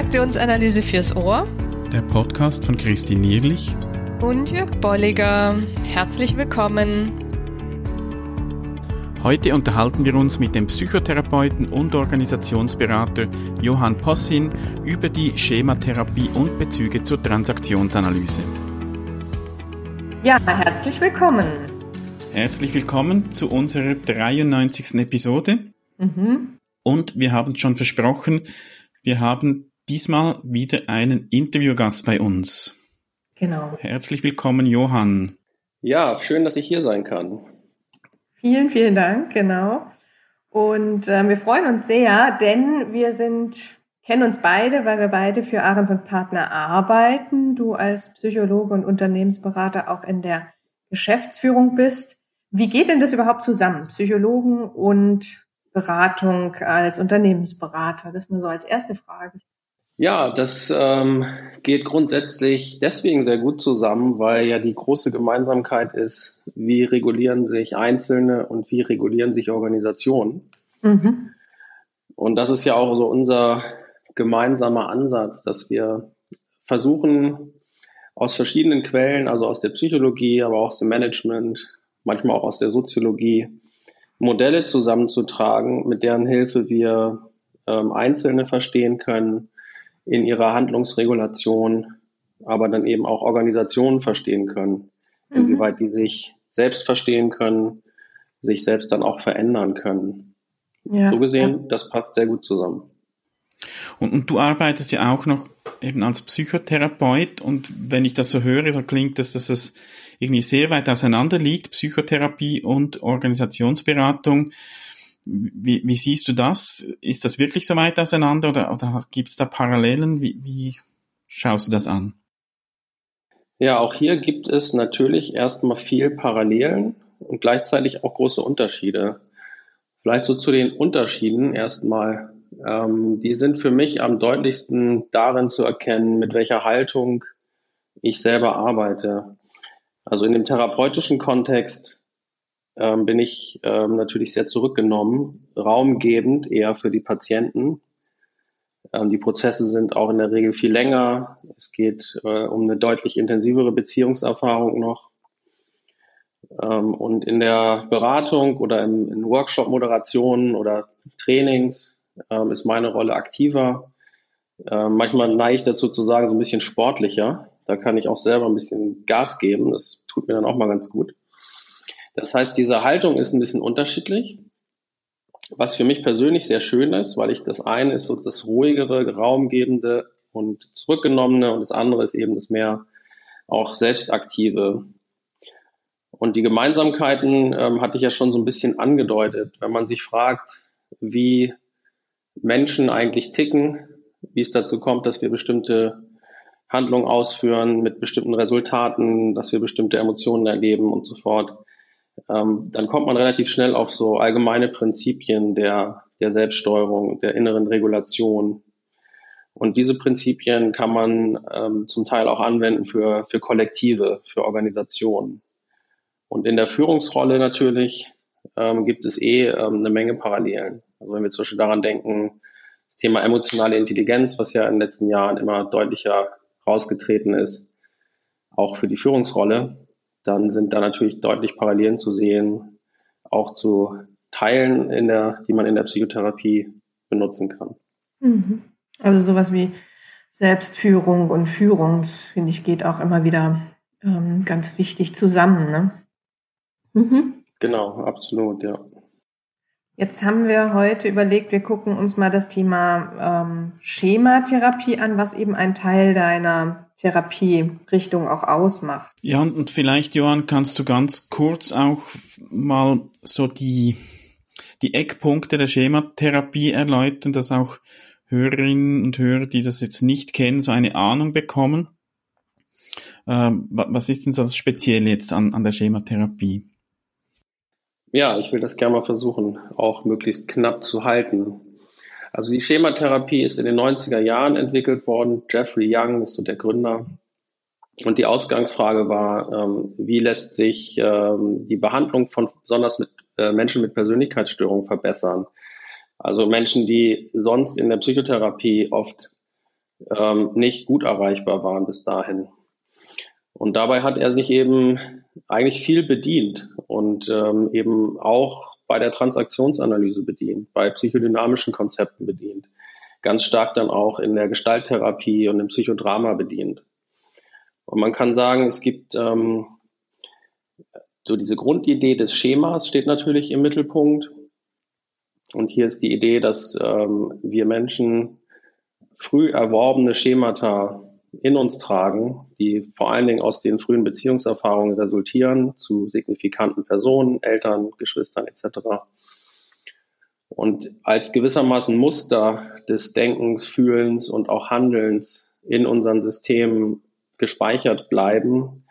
Transaktionsanalyse fürs Ohr. Der Podcast von Christine Nierlich und Jörg Bolliger. Herzlich willkommen. Heute unterhalten wir uns mit dem Psychotherapeuten und Organisationsberater Johann Possin über die Schematherapie und Bezüge zur Transaktionsanalyse. Ja, herzlich willkommen. Herzlich willkommen zu unserer 93. Episode. Mhm. Und wir haben schon versprochen, wir haben diesmal wieder einen Interviewgast bei uns. Genau. Herzlich willkommen, Johann. Ja, schön, dass ich hier sein kann. Vielen, vielen Dank, genau. Und äh, wir freuen uns sehr, denn wir sind, kennen uns beide, weil wir beide für Ahrens und Partner arbeiten. Du als Psychologe und Unternehmensberater auch in der Geschäftsführung bist. Wie geht denn das überhaupt zusammen? Psychologen und Beratung als Unternehmensberater? Das ist nur so als erste Frage. Ja, das ähm, geht grundsätzlich deswegen sehr gut zusammen, weil ja die große Gemeinsamkeit ist, wie regulieren sich Einzelne und wie regulieren sich Organisationen. Mhm. Und das ist ja auch so unser gemeinsamer Ansatz, dass wir versuchen, aus verschiedenen Quellen, also aus der Psychologie, aber auch aus dem Management, manchmal auch aus der Soziologie, Modelle zusammenzutragen, mit deren Hilfe wir ähm, Einzelne verstehen können in ihrer Handlungsregulation, aber dann eben auch Organisationen verstehen können, mhm. inwieweit die sich selbst verstehen können, sich selbst dann auch verändern können. Ja, so gesehen, ja. das passt sehr gut zusammen. Und, und, du arbeitest ja auch noch eben als Psychotherapeut und wenn ich das so höre, so klingt das, dass es irgendwie sehr weit auseinander liegt, Psychotherapie und Organisationsberatung. Wie, wie siehst du das? Ist das wirklich so weit auseinander oder, oder gibt es da Parallelen? Wie, wie schaust du das an? Ja, auch hier gibt es natürlich erstmal viel Parallelen und gleichzeitig auch große Unterschiede. Vielleicht so zu den Unterschieden erstmal. Ähm, die sind für mich am deutlichsten darin zu erkennen, mit welcher Haltung ich selber arbeite. Also in dem therapeutischen Kontext ähm, bin ich ähm, natürlich sehr zurückgenommen, raumgebend eher für die Patienten. Ähm, die Prozesse sind auch in der Regel viel länger. Es geht äh, um eine deutlich intensivere Beziehungserfahrung noch. Ähm, und in der Beratung oder im, in Workshop-Moderationen oder Trainings ähm, ist meine Rolle aktiver. Ähm, manchmal neige ich dazu zu sagen, so ein bisschen sportlicher. Da kann ich auch selber ein bisschen Gas geben. Das tut mir dann auch mal ganz gut. Das heißt, diese Haltung ist ein bisschen unterschiedlich. Was für mich persönlich sehr schön ist, weil ich das eine ist so das ruhigere, raumgebende und zurückgenommene und das andere ist eben das mehr auch selbstaktive. Und die Gemeinsamkeiten ähm, hatte ich ja schon so ein bisschen angedeutet. Wenn man sich fragt, wie Menschen eigentlich ticken, wie es dazu kommt, dass wir bestimmte Handlungen ausführen mit bestimmten Resultaten, dass wir bestimmte Emotionen erleben und so fort, ähm, dann kommt man relativ schnell auf so allgemeine Prinzipien der, der Selbststeuerung, der inneren Regulation. Und diese Prinzipien kann man ähm, zum Teil auch anwenden für, für Kollektive, für Organisationen. Und in der Führungsrolle natürlich ähm, gibt es eh ähm, eine Menge Parallelen. Also wenn wir zum Beispiel daran denken, das Thema emotionale Intelligenz, was ja in den letzten Jahren immer deutlicher rausgetreten ist, auch für die Führungsrolle, dann sind da natürlich deutlich Parallelen zu sehen, auch zu Teilen, in der, die man in der Psychotherapie benutzen kann. Mhm. Also sowas wie Selbstführung und Führung, finde ich, geht auch immer wieder ähm, ganz wichtig zusammen. Ne? Mhm. Genau, absolut, ja. Jetzt haben wir heute überlegt, wir gucken uns mal das Thema ähm, Schematherapie an, was eben ein Teil deiner Therapierichtung auch ausmacht. Ja, und vielleicht, Johann, kannst du ganz kurz auch mal so die, die Eckpunkte der Schematherapie erläutern, dass auch Hörerinnen und Hörer, die das jetzt nicht kennen, so eine Ahnung bekommen. Ähm, was ist denn so das Spezielle jetzt an, an der Schematherapie? Ja, ich will das gerne mal versuchen, auch möglichst knapp zu halten. Also die Schematherapie ist in den 90er Jahren entwickelt worden. Jeffrey Young ist so der Gründer. Und die Ausgangsfrage war, ähm, wie lässt sich ähm, die Behandlung von besonders mit äh, Menschen mit Persönlichkeitsstörungen verbessern? Also Menschen, die sonst in der Psychotherapie oft ähm, nicht gut erreichbar waren bis dahin. Und dabei hat er sich eben eigentlich viel bedient und ähm, eben auch bei der Transaktionsanalyse bedient, bei psychodynamischen Konzepten bedient, ganz stark dann auch in der Gestalttherapie und im Psychodrama bedient. Und man kann sagen, es gibt ähm, so diese Grundidee des Schemas steht natürlich im Mittelpunkt. Und hier ist die Idee, dass ähm, wir Menschen früh erworbene Schemata in uns tragen, die vor allen Dingen aus den frühen Beziehungserfahrungen resultieren zu signifikanten Personen, Eltern, Geschwistern etc. Und als gewissermaßen Muster des Denkens, Fühlens und auch Handelns in unseren Systemen gespeichert bleiben.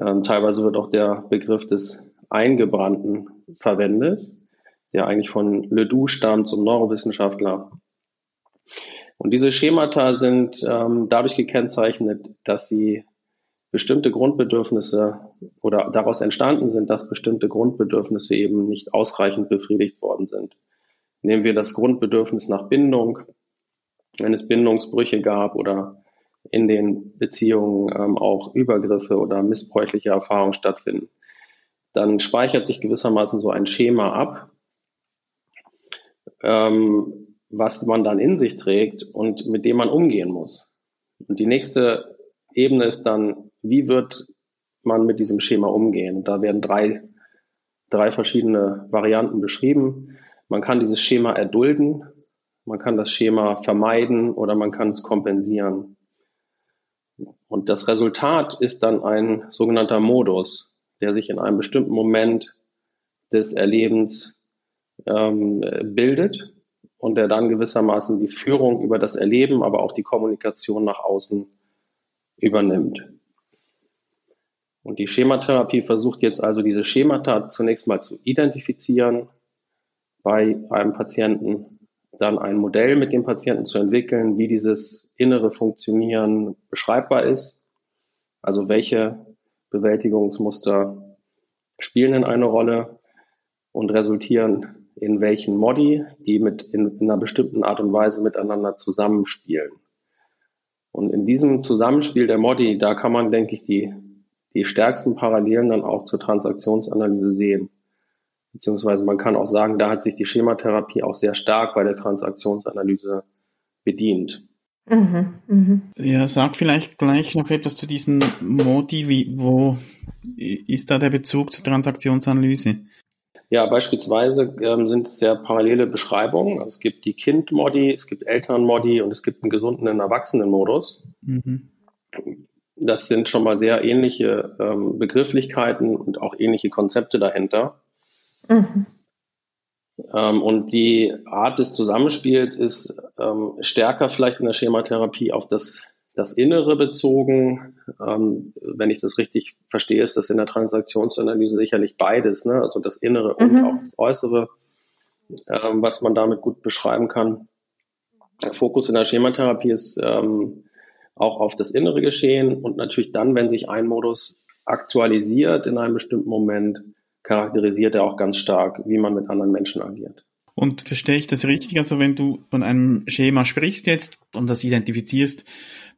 Ähm, teilweise wird auch der Begriff des Eingebrannten verwendet, der eigentlich von Ledoux stammt, zum Neurowissenschaftler. Und diese Schemata sind ähm, dadurch gekennzeichnet, dass sie bestimmte Grundbedürfnisse oder daraus entstanden sind, dass bestimmte Grundbedürfnisse eben nicht ausreichend befriedigt worden sind. Nehmen wir das Grundbedürfnis nach Bindung, wenn es Bindungsbrüche gab oder in den Beziehungen ähm, auch Übergriffe oder missbräuchliche Erfahrungen stattfinden, dann speichert sich gewissermaßen so ein Schema ab, ähm, was man dann in sich trägt und mit dem man umgehen muss. Und die nächste Ebene ist dann, wie wird man mit diesem Schema umgehen? Da werden drei, drei verschiedene Varianten beschrieben. Man kann dieses Schema erdulden, man kann das Schema vermeiden oder man kann es kompensieren. Und das Resultat ist dann ein sogenannter Modus, der sich in einem bestimmten Moment des Erlebens ähm, bildet und der dann gewissermaßen die Führung über das Erleben, aber auch die Kommunikation nach außen übernimmt. Und die Schematherapie versucht jetzt also diese Schemata zunächst mal zu identifizieren bei einem Patienten, dann ein Modell mit dem Patienten zu entwickeln, wie dieses innere Funktionieren beschreibbar ist. Also welche Bewältigungsmuster spielen denn eine Rolle und resultieren in welchen Modi die mit in, in einer bestimmten Art und Weise miteinander zusammenspielen. Und in diesem Zusammenspiel der Modi, da kann man, denke ich, die, die stärksten Parallelen dann auch zur Transaktionsanalyse sehen. Beziehungsweise man kann auch sagen, da hat sich die Schematherapie auch sehr stark bei der Transaktionsanalyse bedient. Mhm, mh. Ja, sag vielleicht gleich noch etwas zu diesen Modi. Wie, wo ist da der Bezug zur Transaktionsanalyse? Ja, beispielsweise ähm, sind es ja parallele Beschreibungen. Also es gibt die Kind-Modi, es gibt Eltern-Modi und es gibt einen gesunden Erwachsenen-Modus. Mhm. Das sind schon mal sehr ähnliche ähm, Begrifflichkeiten und auch ähnliche Konzepte dahinter. Mhm. Ähm, und die Art des Zusammenspiels ist ähm, stärker vielleicht in der Schematherapie auf das das Innere bezogen. Ähm, wenn ich das richtig verstehe, ist das in der Transaktionsanalyse sicherlich beides, ne? also das Innere mhm. und auch das Äußere, ähm, was man damit gut beschreiben kann. Der Fokus in der Schematherapie ist ähm, auch auf das innere Geschehen und natürlich dann, wenn sich ein Modus aktualisiert in einem bestimmten Moment, charakterisiert er auch ganz stark, wie man mit anderen Menschen agiert. Und verstehe ich das richtig? Also wenn du von einem Schema sprichst jetzt und das identifizierst,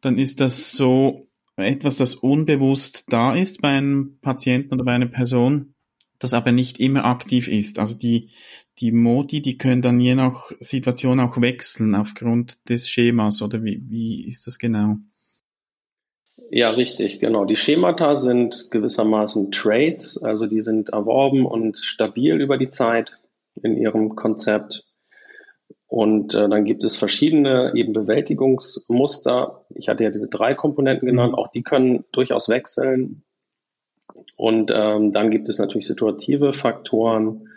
dann ist das so etwas, das unbewusst da ist bei einem Patienten oder bei einer Person, das aber nicht immer aktiv ist. Also die, die Modi, die können dann je nach Situation auch wechseln aufgrund des Schemas oder wie, wie ist das genau? Ja, richtig, genau. Die Schemata sind gewissermaßen Traits, also die sind erworben und stabil über die Zeit in ihrem Konzept. Und äh, dann gibt es verschiedene eben Bewältigungsmuster. Ich hatte ja diese drei Komponenten genannt, auch die können durchaus wechseln. Und ähm, dann gibt es natürlich situative Faktoren,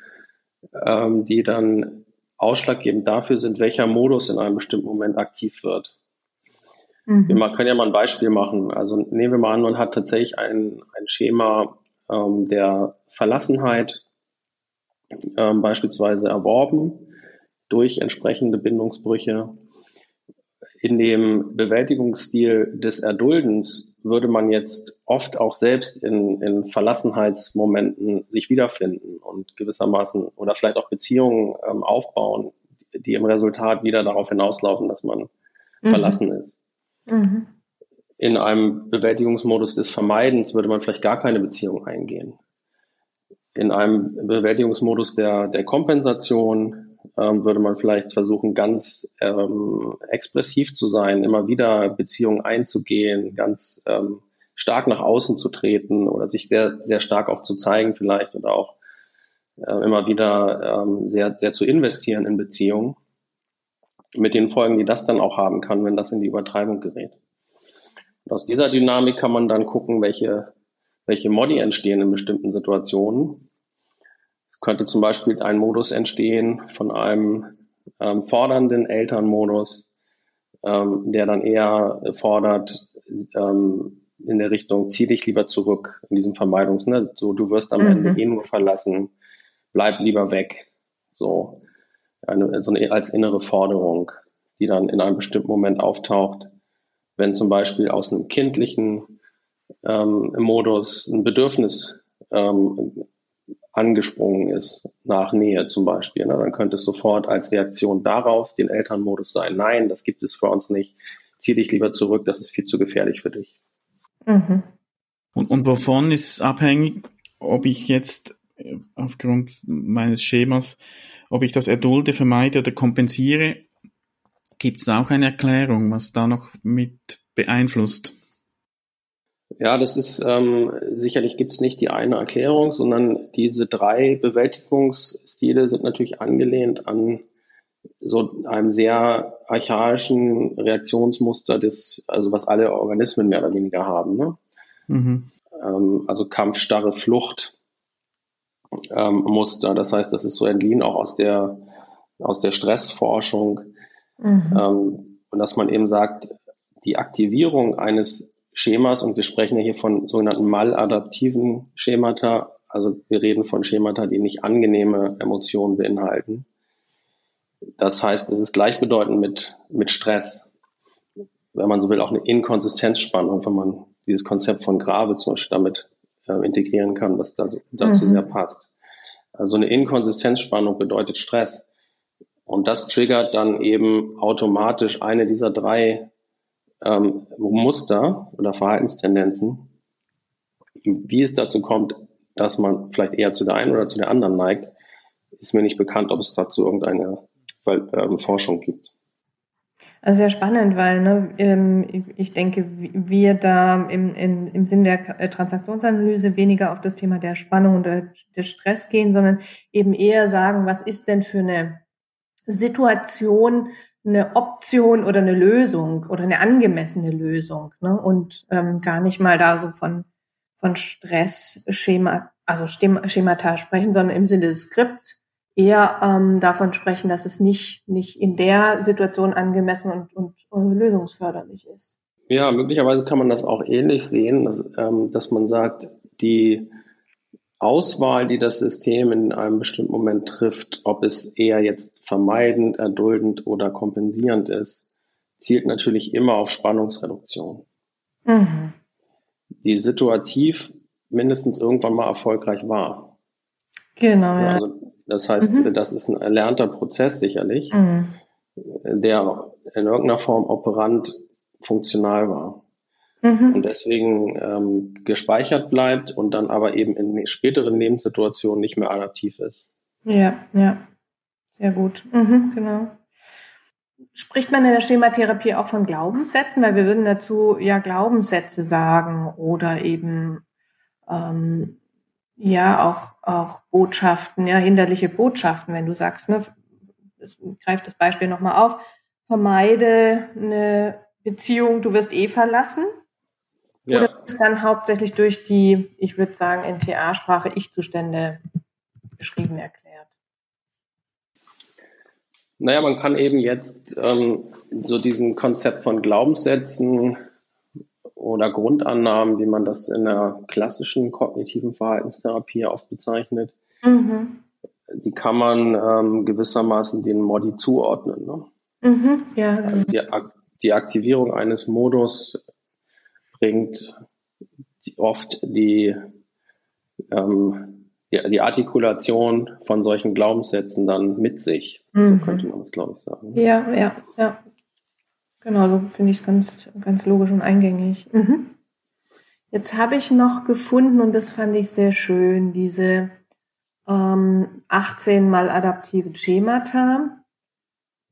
ähm, die dann ausschlaggebend dafür sind, welcher Modus in einem bestimmten Moment aktiv wird. Mhm. Wir können ja mal ein Beispiel machen. Also nehmen wir mal an, man hat tatsächlich ein, ein Schema ähm, der Verlassenheit ähm, beispielsweise erworben durch entsprechende Bindungsbrüche. In dem Bewältigungsstil des Erduldens würde man jetzt oft auch selbst in, in Verlassenheitsmomenten sich wiederfinden und gewissermaßen oder vielleicht auch Beziehungen ähm, aufbauen, die im Resultat wieder darauf hinauslaufen, dass man mhm. verlassen ist. Mhm. In einem Bewältigungsmodus des Vermeidens würde man vielleicht gar keine Beziehung eingehen. In einem Bewältigungsmodus der, der Kompensation ähm, würde man vielleicht versuchen, ganz ähm, expressiv zu sein, immer wieder Beziehungen einzugehen, ganz ähm, stark nach außen zu treten oder sich sehr, sehr stark auch zu zeigen vielleicht oder auch äh, immer wieder ähm, sehr, sehr zu investieren in Beziehungen mit den Folgen, die das dann auch haben kann, wenn das in die Übertreibung gerät. Und aus dieser Dynamik kann man dann gucken, welche, welche Modi entstehen in bestimmten Situationen. Es könnte zum Beispiel ein Modus entstehen von einem ähm, fordernden Elternmodus, ähm, der dann eher fordert, ähm, in der Richtung, zieh dich lieber zurück in diesem Vermeidungs, ne? so du wirst am mhm. Ende eh nur verlassen, bleib lieber weg. So, eine, so eine, als innere Forderung, die dann in einem bestimmten Moment auftaucht, wenn zum Beispiel aus einem kindlichen ähm, Modus ein Bedürfnis ähm, angesprungen ist, nach Nähe zum Beispiel, ne, dann könnte es sofort als Reaktion darauf den Elternmodus sein, nein, das gibt es für uns nicht, zieh dich lieber zurück, das ist viel zu gefährlich für dich. Mhm. Und, und wovon ist es abhängig, ob ich jetzt äh, aufgrund meines Schemas, ob ich das erdulde, vermeide oder kompensiere? Gibt es auch eine Erklärung, was da noch mit beeinflusst? Ja, das ist ähm, sicherlich gibt es nicht die eine Erklärung, sondern diese drei Bewältigungsstile sind natürlich angelehnt an so einem sehr archaischen Reaktionsmuster des, also was alle Organismen mehr oder weniger haben. Ne? Mhm. Ähm, also Kampf, Starre, Flucht ähm, Muster. Das heißt, das ist so entliehen auch aus der, aus der Stressforschung. Mhm. Ähm, und dass man eben sagt, die Aktivierung eines Schemas, und wir sprechen ja hier von sogenannten maladaptiven Schemata, also wir reden von Schemata, die nicht angenehme Emotionen beinhalten. Das heißt, es ist gleichbedeutend mit, mit Stress. Wenn man so will, auch eine Inkonsistenzspannung, wenn man dieses Konzept von Grave zum Beispiel damit äh, integrieren kann, was da, dazu mhm. sehr passt. Also eine Inkonsistenzspannung bedeutet Stress. Und das triggert dann eben automatisch eine dieser drei ähm, Muster oder Verhaltenstendenzen. Wie es dazu kommt, dass man vielleicht eher zu der einen oder zu der anderen neigt, ist mir nicht bekannt, ob es dazu irgendeine ähm, Forschung gibt. Also sehr spannend, weil ne, ähm, ich denke, wir da im, im, im Sinn der äh, Transaktionsanalyse weniger auf das Thema der Spannung und des Stress gehen, sondern eben eher sagen, was ist denn für eine Situation eine Option oder eine Lösung oder eine angemessene Lösung ne? und ähm, gar nicht mal da so von, von Stressschema, also Schemata sprechen, sondern im Sinne des Skripts eher ähm, davon sprechen, dass es nicht, nicht in der Situation angemessen und, und, und lösungsförderlich ist. Ja, möglicherweise kann man das auch ähnlich sehen, dass, ähm, dass man sagt, die Auswahl, die das System in einem bestimmten Moment trifft, ob es eher jetzt vermeidend, erduldend oder kompensierend ist, zielt natürlich immer auf Spannungsreduktion. Mhm. Die situativ mindestens irgendwann mal erfolgreich war. Genau, ja. Also das heißt, mhm. das ist ein erlernter Prozess sicherlich, mhm. der in irgendeiner Form operant funktional war. Mhm. Und deswegen ähm, gespeichert bleibt und dann aber eben in späteren Lebenssituationen nicht mehr adaptiv ist. Ja, ja. Sehr gut. Mhm, genau. Spricht man in der Schematherapie auch von Glaubenssätzen? Weil wir würden dazu ja Glaubenssätze sagen oder eben ähm, ja auch, auch Botschaften, ja, hinderliche Botschaften, wenn du sagst, ne, greift das Beispiel nochmal auf, vermeide eine Beziehung, du wirst eh verlassen. Ja. Oder ist dann hauptsächlich durch die, ich würde sagen, NTA-Sprache Ich-Zustände beschrieben erklärt? Naja, man kann eben jetzt ähm, so diesem Konzept von Glaubenssätzen oder Grundannahmen, wie man das in der klassischen kognitiven Verhaltenstherapie oft bezeichnet, mhm. die kann man ähm, gewissermaßen den Modi zuordnen. Ne? Mhm, ja, also die, die, Aktivierung eines Modus bringt oft die, ähm, die, die, Artikulation von solchen Glaubenssätzen dann mit sich. Mhm. So könnte man das, glaube ich, sagen. Ja, ja, ja. Genau, so finde ich es ganz, ganz logisch und eingängig. Mhm. Jetzt habe ich noch gefunden, und das fand ich sehr schön, diese ähm, 18 mal adaptiven Schemata.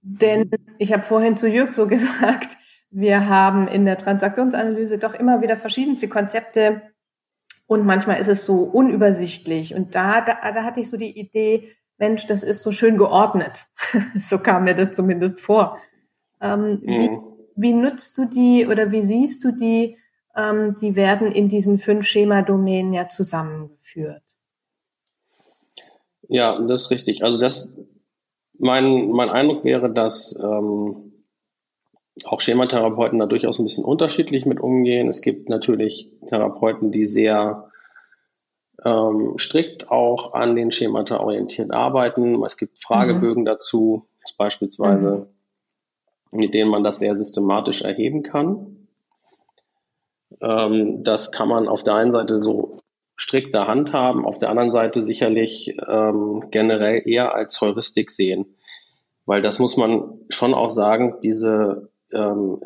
Denn ich habe vorhin zu Jörg so gesagt, wir haben in der Transaktionsanalyse doch immer wieder verschiedenste Konzepte und manchmal ist es so unübersichtlich. Und da, da, da hatte ich so die Idee, Mensch, das ist so schön geordnet. so kam mir das zumindest vor. Ähm, mhm. wie, wie nutzt du die oder wie siehst du die? Ähm, die werden in diesen fünf Schema-Domänen ja zusammengeführt. Ja, das ist richtig. Also das, mein, mein Eindruck wäre, dass ähm, auch Schematherapeuten da durchaus ein bisschen unterschiedlich mit umgehen. Es gibt natürlich Therapeuten, die sehr ähm, strikt auch an den Schemata orientiert arbeiten. Es gibt Fragebögen mhm. dazu, beispielsweise mhm mit denen man das sehr systematisch erheben kann. Ähm, das kann man auf der einen Seite so strikter handhaben, auf der anderen Seite sicherlich ähm, generell eher als Heuristik sehen. Weil das muss man schon auch sagen, diese ähm,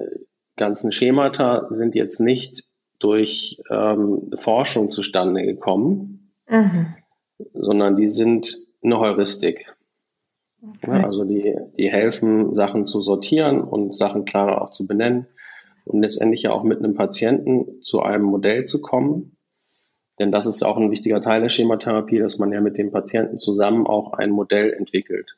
ganzen Schemata sind jetzt nicht durch ähm, Forschung zustande gekommen, mhm. sondern die sind eine Heuristik. Okay. Also die, die helfen, Sachen zu sortieren und Sachen klarer auch zu benennen und letztendlich ja auch mit einem Patienten zu einem Modell zu kommen. Denn das ist auch ein wichtiger Teil der Schematherapie, dass man ja mit dem Patienten zusammen auch ein Modell entwickelt,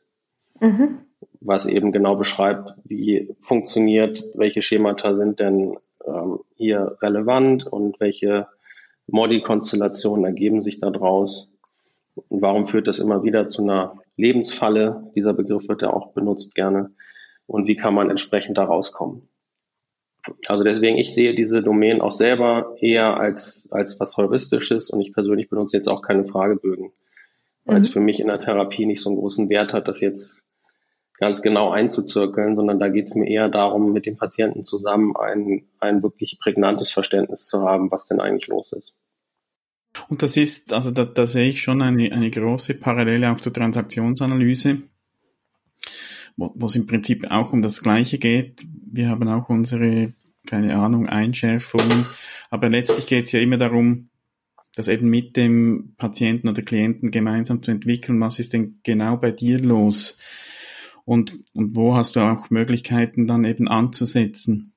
mhm. Was eben genau beschreibt, wie funktioniert, welche Schemata sind denn ähm, hier relevant und welche Modi-Konstellationen ergeben sich daraus und warum führt das immer wieder zu einer Lebensfalle? Dieser Begriff wird ja auch benutzt gerne. Und wie kann man entsprechend da rauskommen? Also deswegen, ich sehe diese Domänen auch selber eher als, als was Heuristisches und ich persönlich benutze jetzt auch keine Fragebögen, weil mhm. es für mich in der Therapie nicht so einen großen Wert hat, das jetzt ganz genau einzuzirkeln, sondern da geht es mir eher darum, mit dem Patienten zusammen ein, ein wirklich prägnantes Verständnis zu haben, was denn eigentlich los ist. Und das ist, also da, da sehe ich schon eine, eine große Parallele auch zur Transaktionsanalyse, wo, wo es im Prinzip auch um das Gleiche geht. Wir haben auch unsere, keine Ahnung, Einschärfungen, aber letztlich geht es ja immer darum, das eben mit dem Patienten oder Klienten gemeinsam zu entwickeln, was ist denn genau bei dir los? Und, und wo hast du auch Möglichkeiten dann eben anzusetzen?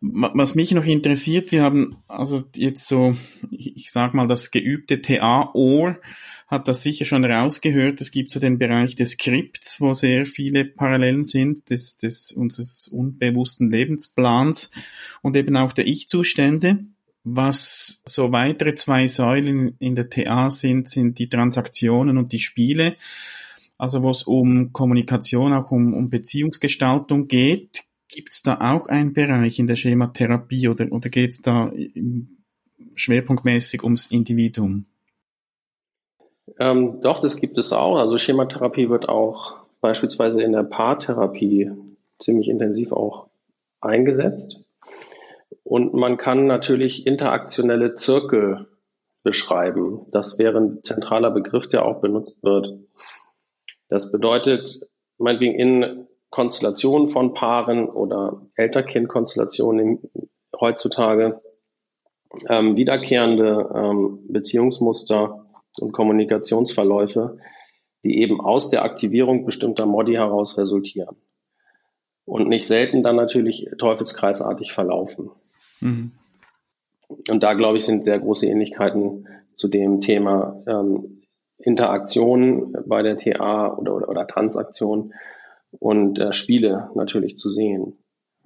Was mich noch interessiert, wir haben also jetzt so, ich sag mal, das geübte TA-Ohr hat das sicher schon rausgehört. Es gibt so den Bereich des Skripts, wo sehr viele Parallelen sind, des, des unseres unbewussten Lebensplans und eben auch der Ich-Zustände. Was so weitere zwei Säulen in der TA sind, sind die Transaktionen und die Spiele. Also wo es um Kommunikation, auch um, um Beziehungsgestaltung geht. Gibt es da auch einen Bereich in der Schematherapie oder, oder geht es da schwerpunktmäßig ums Individuum? Ähm, doch, das gibt es auch. Also Schematherapie wird auch beispielsweise in der Paartherapie ziemlich intensiv auch eingesetzt. Und man kann natürlich interaktionelle Zirkel beschreiben. Das wäre ein zentraler Begriff, der auch benutzt wird. Das bedeutet, meinetwegen in Konstellationen von Paaren oder Eltern-Kind-Konstellationen heutzutage ähm, wiederkehrende ähm, Beziehungsmuster und Kommunikationsverläufe, die eben aus der Aktivierung bestimmter Modi heraus resultieren und nicht selten dann natürlich teufelskreisartig verlaufen. Mhm. Und da, glaube ich, sind sehr große Ähnlichkeiten zu dem Thema ähm, Interaktion bei der TA oder, oder, oder Transaktion und äh, Spiele natürlich zu sehen.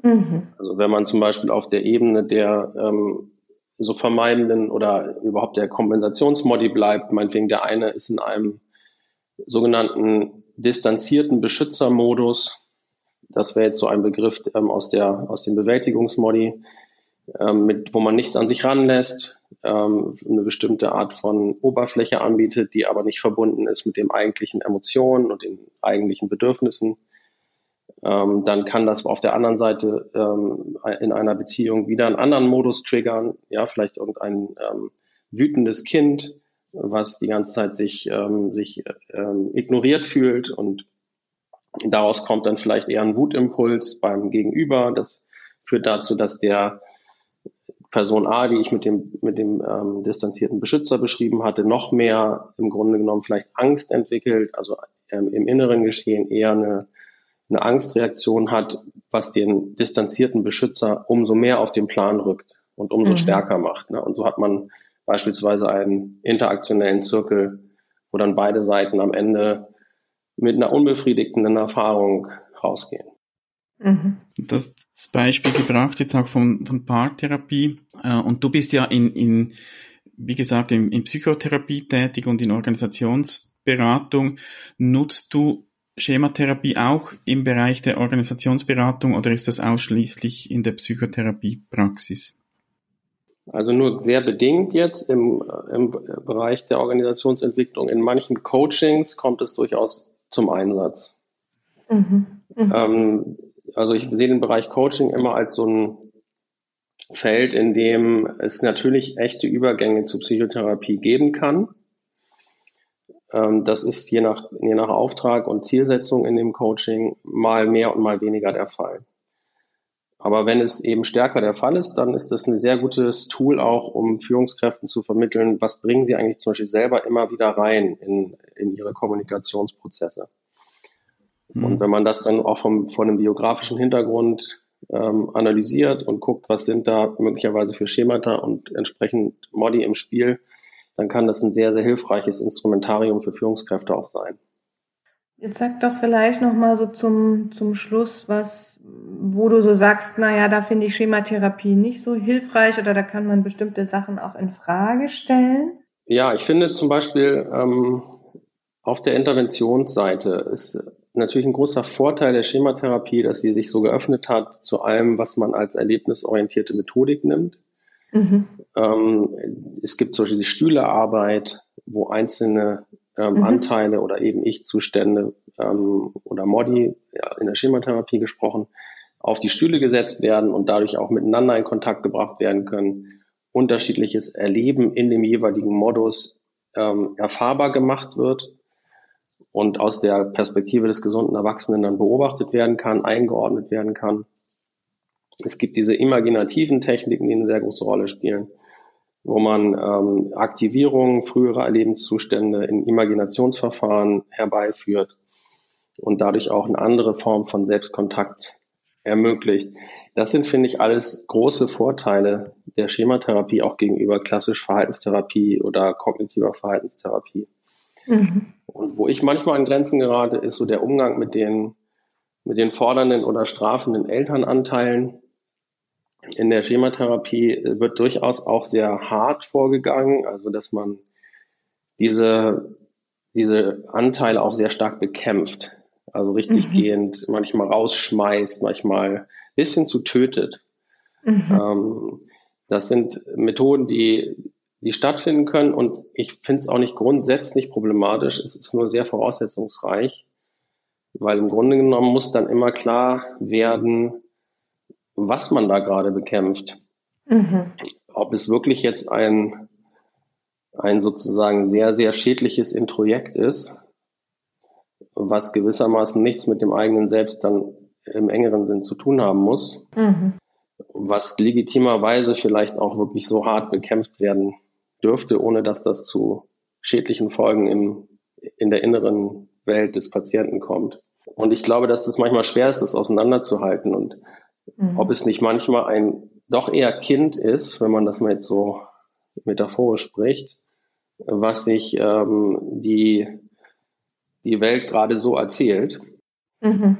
Mhm. Also wenn man zum Beispiel auf der Ebene der ähm, so vermeidenden oder überhaupt der Kompensationsmodi bleibt, meinetwegen der eine ist in einem sogenannten distanzierten Beschützermodus. Das wäre jetzt so ein Begriff ähm, aus der aus dem Bewältigungsmodi, ähm, mit wo man nichts an sich ranlässt, ähm, eine bestimmte Art von Oberfläche anbietet, die aber nicht verbunden ist mit dem eigentlichen Emotionen und den eigentlichen Bedürfnissen ähm, dann kann das auf der anderen Seite ähm, in einer Beziehung wieder einen anderen Modus triggern, ja, vielleicht irgendein ähm, wütendes Kind, was die ganze Zeit sich, ähm, sich ähm, ignoriert fühlt und Daraus kommt dann vielleicht eher ein Wutimpuls beim Gegenüber. Das führt dazu, dass der Person A, die ich mit dem, mit dem ähm, distanzierten Beschützer beschrieben hatte, noch mehr im Grunde genommen vielleicht Angst entwickelt, also ähm, im inneren Geschehen eher eine, eine Angstreaktion hat, was den distanzierten Beschützer umso mehr auf den Plan rückt und umso mhm. stärker macht. Ne? Und so hat man beispielsweise einen interaktionellen Zirkel, wo dann beide Seiten am Ende mit einer unbefriedigenden Erfahrung rausgehen. Mhm. Das Beispiel gebracht jetzt auch von, von Paartherapie. Äh, und du bist ja in, in wie gesagt, in, in Psychotherapie tätig und in Organisationsberatung. Nutzt du Schematherapie auch im Bereich der Organisationsberatung oder ist das ausschließlich in der Psychotherapiepraxis? Also nur sehr bedingt jetzt im, im Bereich der Organisationsentwicklung. In manchen Coachings kommt es durchaus zum Einsatz. Mhm. Mhm. Ähm, also ich sehe den Bereich Coaching immer als so ein Feld, in dem es natürlich echte Übergänge zu Psychotherapie geben kann. Ähm, das ist je nach, je nach Auftrag und Zielsetzung in dem Coaching mal mehr und mal weniger der Fall. Aber wenn es eben stärker der Fall ist, dann ist das ein sehr gutes Tool auch, um Führungskräften zu vermitteln, was bringen sie eigentlich zum Beispiel selber immer wieder rein in, in ihre Kommunikationsprozesse. Mhm. Und wenn man das dann auch vom, von einem biografischen Hintergrund ähm, analysiert und guckt, was sind da möglicherweise für Schemata und entsprechend Modi im Spiel, dann kann das ein sehr, sehr hilfreiches Instrumentarium für Führungskräfte auch sein. Jetzt sag doch vielleicht noch mal so zum, zum Schluss, was, wo du so sagst, naja, da finde ich Schematherapie nicht so hilfreich oder da kann man bestimmte Sachen auch in Frage stellen. Ja, ich finde zum Beispiel ähm, auf der Interventionsseite ist natürlich ein großer Vorteil der Schematherapie, dass sie sich so geöffnet hat zu allem, was man als erlebnisorientierte Methodik nimmt. Mhm. Ähm, es gibt zum Beispiel die Stühlearbeit, wo einzelne ähm, mhm. Anteile oder eben Ich-Zustände ähm, oder Modi, ja, in der Schematherapie gesprochen, auf die Stühle gesetzt werden und dadurch auch miteinander in Kontakt gebracht werden können, unterschiedliches Erleben in dem jeweiligen Modus ähm, erfahrbar gemacht wird und aus der Perspektive des gesunden Erwachsenen dann beobachtet werden kann, eingeordnet werden kann. Es gibt diese imaginativen Techniken, die eine sehr große Rolle spielen, wo man ähm, Aktivierungen früherer Erlebenszustände in Imaginationsverfahren herbeiführt und dadurch auch eine andere Form von Selbstkontakt ermöglicht. Das sind, finde ich, alles große Vorteile der Schematherapie auch gegenüber klassisch Verhaltenstherapie oder kognitiver Verhaltenstherapie. Mhm. Und wo ich manchmal an Grenzen gerate, ist so der Umgang mit den, mit den fordernden oder strafenden Elternanteilen. In der Schematherapie wird durchaus auch sehr hart vorgegangen, also dass man diese, diese Anteile auch sehr stark bekämpft. Also richtig mhm. gehend, manchmal rausschmeißt, manchmal bis hin zu tötet. Mhm. Ähm, das sind Methoden, die die stattfinden können. Und ich finde es auch nicht grundsätzlich problematisch. Es ist nur sehr voraussetzungsreich, weil im Grunde genommen muss dann immer klar werden, was man da gerade bekämpft. Mhm. Ob es wirklich jetzt ein, ein sozusagen sehr, sehr schädliches Introjekt ist, was gewissermaßen nichts mit dem eigenen Selbst dann im engeren Sinn zu tun haben muss, mhm. was legitimerweise vielleicht auch wirklich so hart bekämpft werden dürfte, ohne dass das zu schädlichen Folgen im, in der inneren Welt des Patienten kommt. Und ich glaube, dass das manchmal schwer ist, das auseinanderzuhalten und mhm. ob es nicht manchmal ein doch eher Kind ist, wenn man das mal jetzt so metaphorisch spricht, was sich ähm, die, die Welt gerade so erzählt, mhm.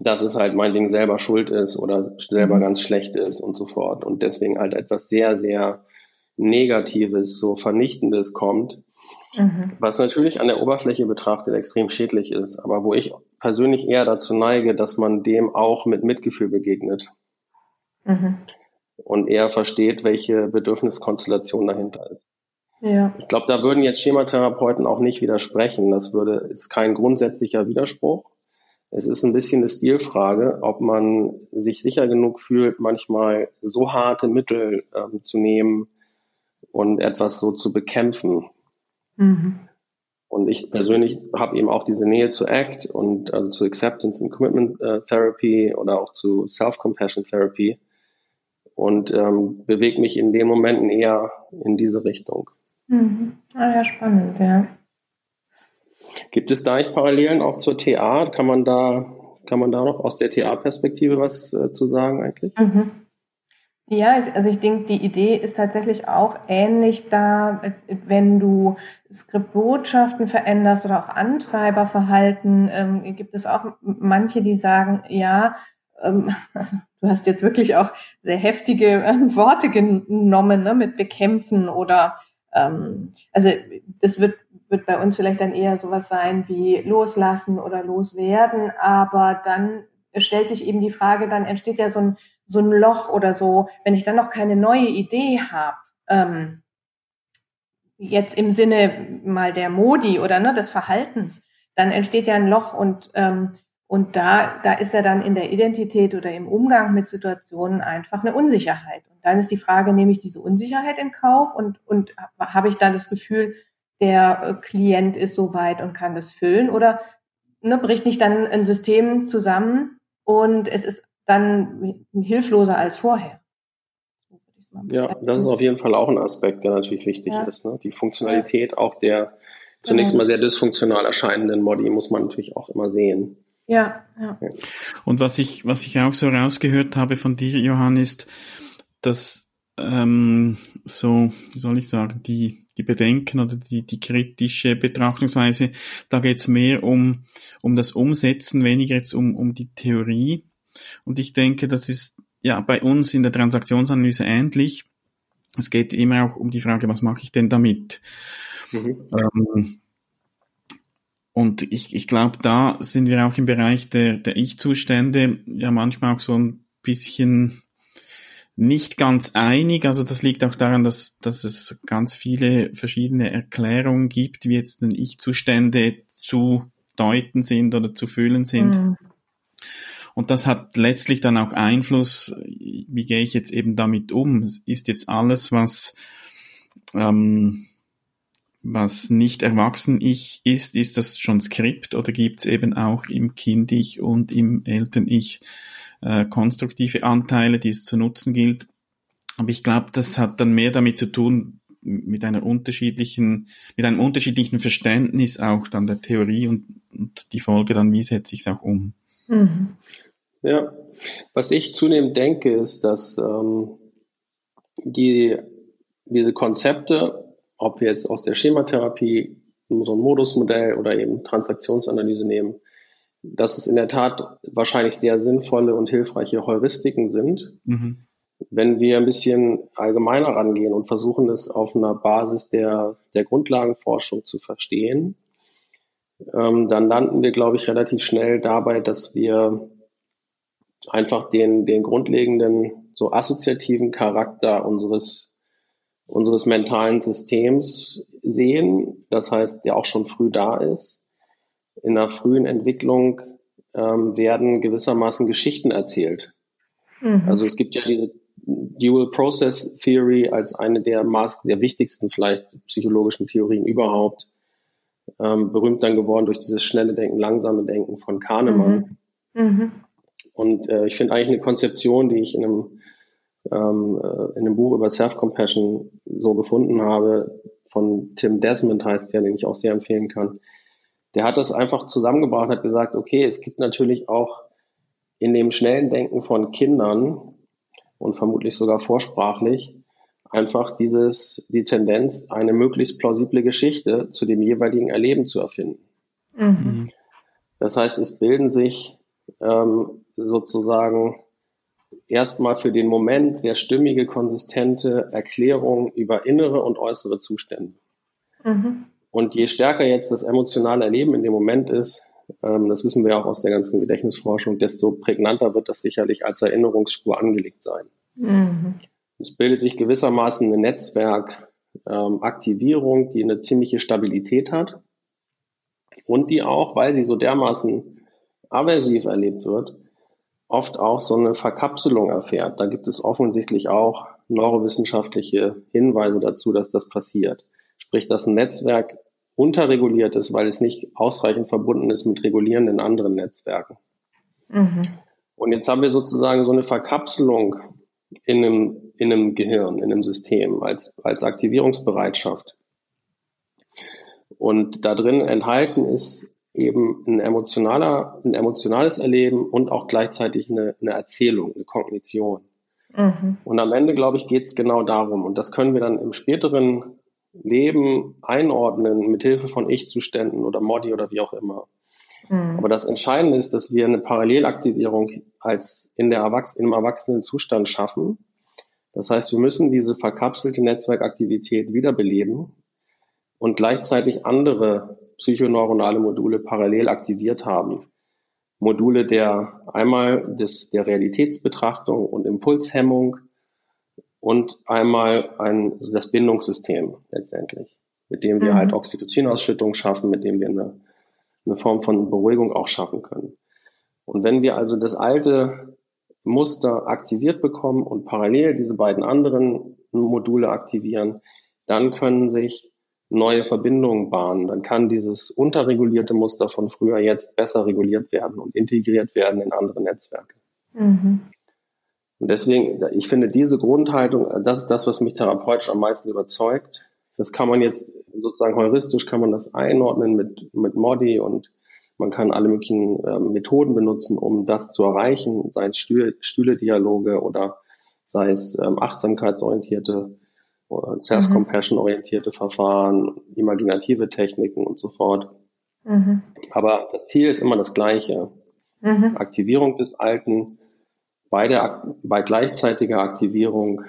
dass es halt mein Ding selber schuld ist oder selber mhm. ganz schlecht ist und so fort. Und deswegen halt etwas sehr, sehr Negatives, so Vernichtendes kommt, mhm. was natürlich an der Oberfläche betrachtet extrem schädlich ist, aber wo ich persönlich eher dazu neige, dass man dem auch mit Mitgefühl begegnet mhm. und eher versteht, welche Bedürfniskonstellation dahinter ist. Ja. Ich glaube, da würden jetzt Schematherapeuten auch nicht widersprechen. Das würde, ist kein grundsätzlicher Widerspruch. Es ist ein bisschen eine Stilfrage, ob man sich sicher genug fühlt, manchmal so harte Mittel ähm, zu nehmen, und etwas so zu bekämpfen. Mhm. Und ich persönlich habe eben auch diese Nähe zu ACT und also zu Acceptance and Commitment äh, Therapy oder auch zu Self-Compassion Therapy und ähm, bewege mich in den Momenten eher in diese Richtung. Mhm. Ah ja, spannend, ja. Gibt es da eigentlich Parallelen auch zur TA? Kann man da, kann man da noch aus der TA-Perspektive was äh, zu sagen eigentlich? Mhm. Ja, ich, also ich denke, die Idee ist tatsächlich auch ähnlich da, wenn du Skriptbotschaften veränderst oder auch Antreiberverhalten, ähm, gibt es auch manche, die sagen, ja, ähm, also du hast jetzt wirklich auch sehr heftige äh, Worte genommen, ne, mit bekämpfen oder ähm, also das wird, wird bei uns vielleicht dann eher sowas sein wie loslassen oder loswerden, aber dann stellt sich eben die Frage, dann entsteht ja so ein so ein Loch oder so, wenn ich dann noch keine neue Idee habe, ähm, jetzt im Sinne mal der Modi oder ne, des Verhaltens, dann entsteht ja ein Loch und ähm, und da, da ist ja dann in der Identität oder im Umgang mit Situationen einfach eine Unsicherheit. Und dann ist die Frage, nehme ich diese Unsicherheit in Kauf und, und habe ich dann das Gefühl, der äh, Klient ist soweit und kann das füllen oder ne, bricht nicht dann ein System zusammen und es ist dann hilfloser als vorher. ja, das ist auf jeden Fall auch ein Aspekt, der natürlich wichtig ja. ist. Ne? Die Funktionalität ja. auch der zunächst genau. mal sehr dysfunktional erscheinenden Modi muss man natürlich auch immer sehen. Ja, ja. Und was ich, was ich auch so rausgehört habe von dir, Johann, ist, dass ähm, so, wie soll ich sagen, die, die Bedenken oder die, die kritische Betrachtungsweise, da geht es mehr um, um das Umsetzen, weniger jetzt um, um die Theorie. Und ich denke, das ist ja bei uns in der Transaktionsanalyse ähnlich. Es geht immer auch um die Frage, was mache ich denn damit? Mhm. Ähm, und ich, ich glaube, da sind wir auch im Bereich der, der Ich-Zustände ja manchmal auch so ein bisschen nicht ganz einig. Also das liegt auch daran, dass, dass es ganz viele verschiedene Erklärungen gibt, wie jetzt denn Ich-Zustände zu deuten sind oder zu fühlen sind. Mhm. Und das hat letztlich dann auch Einfluss, wie gehe ich jetzt eben damit um? Ist jetzt alles, was, ähm, was nicht erwachsen ich ist, ist das schon Skript oder gibt es eben auch im Kind-Ich und im Eltern-Ich äh, konstruktive Anteile, die es zu nutzen gilt? Aber ich glaube, das hat dann mehr damit zu tun, mit einer unterschiedlichen, mit einem unterschiedlichen Verständnis auch dann der Theorie und, und die Folge dann, wie setze ich es auch um. Mhm. Ja, was ich zunehmend denke, ist, dass ähm, die, diese Konzepte, ob wir jetzt aus der Schematherapie so ein Modusmodell oder eben Transaktionsanalyse nehmen, dass es in der Tat wahrscheinlich sehr sinnvolle und hilfreiche Heuristiken sind. Mhm. Wenn wir ein bisschen allgemeiner rangehen und versuchen, es auf einer Basis der, der Grundlagenforschung zu verstehen, ähm, dann landen wir, glaube ich, relativ schnell dabei, dass wir einfach den, den grundlegenden, so assoziativen Charakter unseres, unseres mentalen Systems sehen. Das heißt, der auch schon früh da ist. In der frühen Entwicklung ähm, werden gewissermaßen Geschichten erzählt. Mhm. Also es gibt ja diese Dual Process Theory als eine der, Maß der wichtigsten vielleicht psychologischen Theorien überhaupt. Ähm, berühmt dann geworden durch dieses schnelle Denken, langsame Denken von Kahnemann. Mhm. Mhm. Und äh, ich finde eigentlich eine Konzeption, die ich in einem, ähm, äh, in einem Buch über Self-Compassion so gefunden habe, von Tim Desmond heißt der, den ich auch sehr empfehlen kann. Der hat das einfach zusammengebracht, hat gesagt, okay, es gibt natürlich auch in dem schnellen Denken von Kindern und vermutlich sogar vorsprachlich einfach dieses, die Tendenz, eine möglichst plausible Geschichte zu dem jeweiligen Erleben zu erfinden. Mhm. Das heißt, es bilden sich ähm, sozusagen erstmal für den Moment sehr stimmige, konsistente Erklärung über innere und äußere Zustände. Mhm. Und je stärker jetzt das emotionale Erleben in dem Moment ist, ähm, das wissen wir auch aus der ganzen Gedächtnisforschung, desto prägnanter wird das sicherlich als Erinnerungsspur angelegt sein. Mhm. Es bildet sich gewissermaßen eine Netzwerkaktivierung, ähm, die eine ziemliche Stabilität hat und die auch, weil sie so dermaßen aversiv erlebt wird, oft auch so eine Verkapselung erfährt. Da gibt es offensichtlich auch neurowissenschaftliche Hinweise dazu, dass das passiert. Sprich, dass ein Netzwerk unterreguliert ist, weil es nicht ausreichend verbunden ist mit regulierenden anderen Netzwerken. Mhm. Und jetzt haben wir sozusagen so eine Verkapselung in einem, in einem Gehirn, in einem System als, als Aktivierungsbereitschaft. Und da drin enthalten ist eben ein emotionaler, ein emotionales Erleben und auch gleichzeitig eine, eine Erzählung, eine Kognition. Mhm. Und am Ende, glaube ich, geht es genau darum. Und das können wir dann im späteren Leben einordnen, mit Hilfe von Ich-Zuständen oder Modi oder wie auch immer. Mhm. Aber das Entscheidende ist, dass wir eine Parallelaktivierung als in der Erwachs im erwachsenen Zustand schaffen. Das heißt, wir müssen diese verkapselte Netzwerkaktivität wiederbeleben und gleichzeitig andere psychoneuronale Module parallel aktiviert haben. Module der einmal des, der Realitätsbetrachtung und Impulshemmung und einmal ein, das Bindungssystem letztendlich, mit dem wir mhm. halt Oxytocinausschüttung schaffen, mit dem wir eine, eine Form von Beruhigung auch schaffen können. Und wenn wir also das alte Muster aktiviert bekommen und parallel diese beiden anderen Module aktivieren, dann können sich neue Verbindungen bahnen. Dann kann dieses unterregulierte Muster von früher jetzt besser reguliert werden und integriert werden in andere Netzwerke. Mhm. Und deswegen, ich finde diese Grundhaltung, das ist das, was mich therapeutisch am meisten überzeugt. Das kann man jetzt sozusagen heuristisch kann man das einordnen mit, mit Modi und man kann alle möglichen äh, Methoden benutzen, um das zu erreichen, sei es Stühle-Dialoge oder sei es ähm, achtsamkeitsorientierte Self-Compassion-orientierte Verfahren, imaginative Techniken und so fort. Mhm. Aber das Ziel ist immer das gleiche. Mhm. Aktivierung des Alten bei, der, bei gleichzeitiger Aktivierung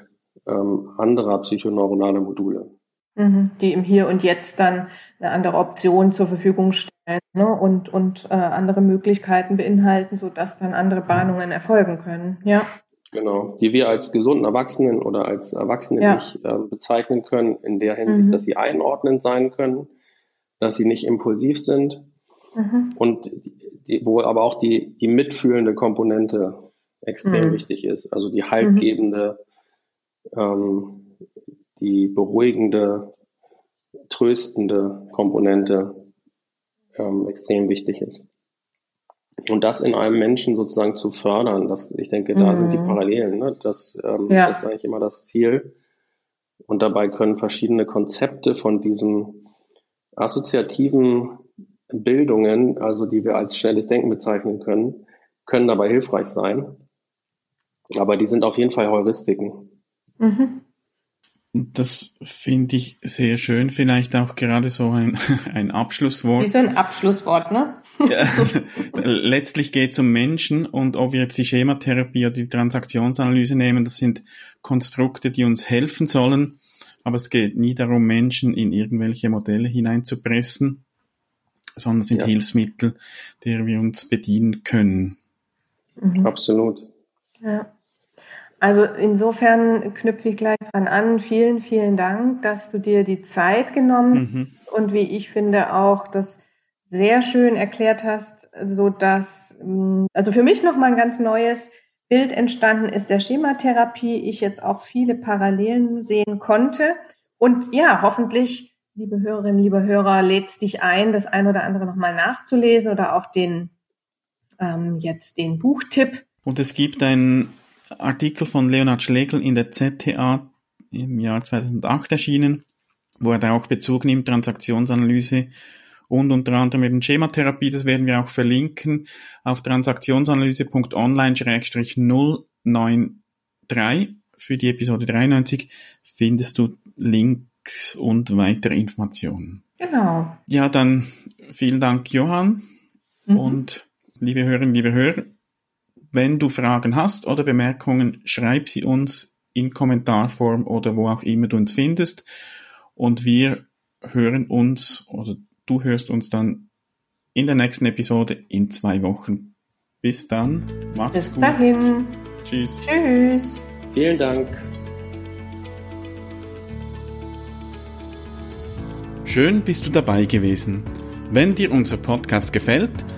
ähm, anderer psychoneuronaler Module. Mhm. Die im Hier und Jetzt dann eine andere Option zur Verfügung stellen ne? und, und äh, andere Möglichkeiten beinhalten, sodass dann andere Bahnungen erfolgen können. Ja. Genau, die wir als gesunden Erwachsenen oder als Erwachsene ja. nicht äh, bezeichnen können, in der Hinsicht, mhm. dass sie einordnend sein können, dass sie nicht impulsiv sind mhm. und die, wo aber auch die, die mitfühlende Komponente extrem mhm. wichtig ist. Also die haltgebende, ähm, die beruhigende, tröstende Komponente ähm, extrem wichtig ist. Und das in einem Menschen sozusagen zu fördern, das, ich denke, da mhm. sind die mhm. Parallelen. Ne? Das, ähm, ja. das ist eigentlich immer das Ziel. Und dabei können verschiedene Konzepte von diesen assoziativen Bildungen, also die wir als schnelles Denken bezeichnen können, können dabei hilfreich sein. Aber die sind auf jeden Fall Heuristiken. Mhm. Das finde ich sehr schön. Vielleicht auch gerade so ein, ein Abschlusswort. Wie so ein Abschlusswort, ne? ja, letztlich geht es um Menschen und ob wir jetzt die Schematherapie oder die Transaktionsanalyse nehmen, das sind Konstrukte, die uns helfen sollen. Aber es geht nie darum, Menschen in irgendwelche Modelle hineinzupressen, sondern es sind ja. Hilfsmittel, der wir uns bedienen können. Mhm. Absolut. Ja. Also insofern knüpfe ich gleich dran an. Vielen, vielen Dank, dass du dir die Zeit genommen mhm. und wie ich finde auch das sehr schön erklärt hast, so dass mm, also für mich noch mal ein ganz neues Bild entstanden ist der Schematherapie. Ich jetzt auch viele Parallelen sehen konnte und ja, hoffentlich liebe Hörerinnen, liebe Hörer, lädst dich ein, das ein oder andere noch mal nachzulesen oder auch den ähm, jetzt den Buchtipp. Und es gibt ein Artikel von Leonhard Schlegel in der ZTA im Jahr 2008 erschienen, wo er da auch Bezug nimmt, Transaktionsanalyse und unter anderem eben Schematherapie, das werden wir auch verlinken auf transaktionsanalyse.online-093 für die Episode 93 findest du Links und weitere Informationen. Genau. Ja, dann vielen Dank, Johann. Mhm. Und liebe Hörerinnen, liebe Hörer, wenn du Fragen hast oder Bemerkungen, schreib sie uns in Kommentarform oder wo auch immer du uns findest. Und wir hören uns oder du hörst uns dann in der nächsten Episode in zwei Wochen. Bis dann. Macht's Bis gut. Bis dahin. Tschüss. Tschüss. Vielen Dank. Schön bist du dabei gewesen. Wenn dir unser Podcast gefällt,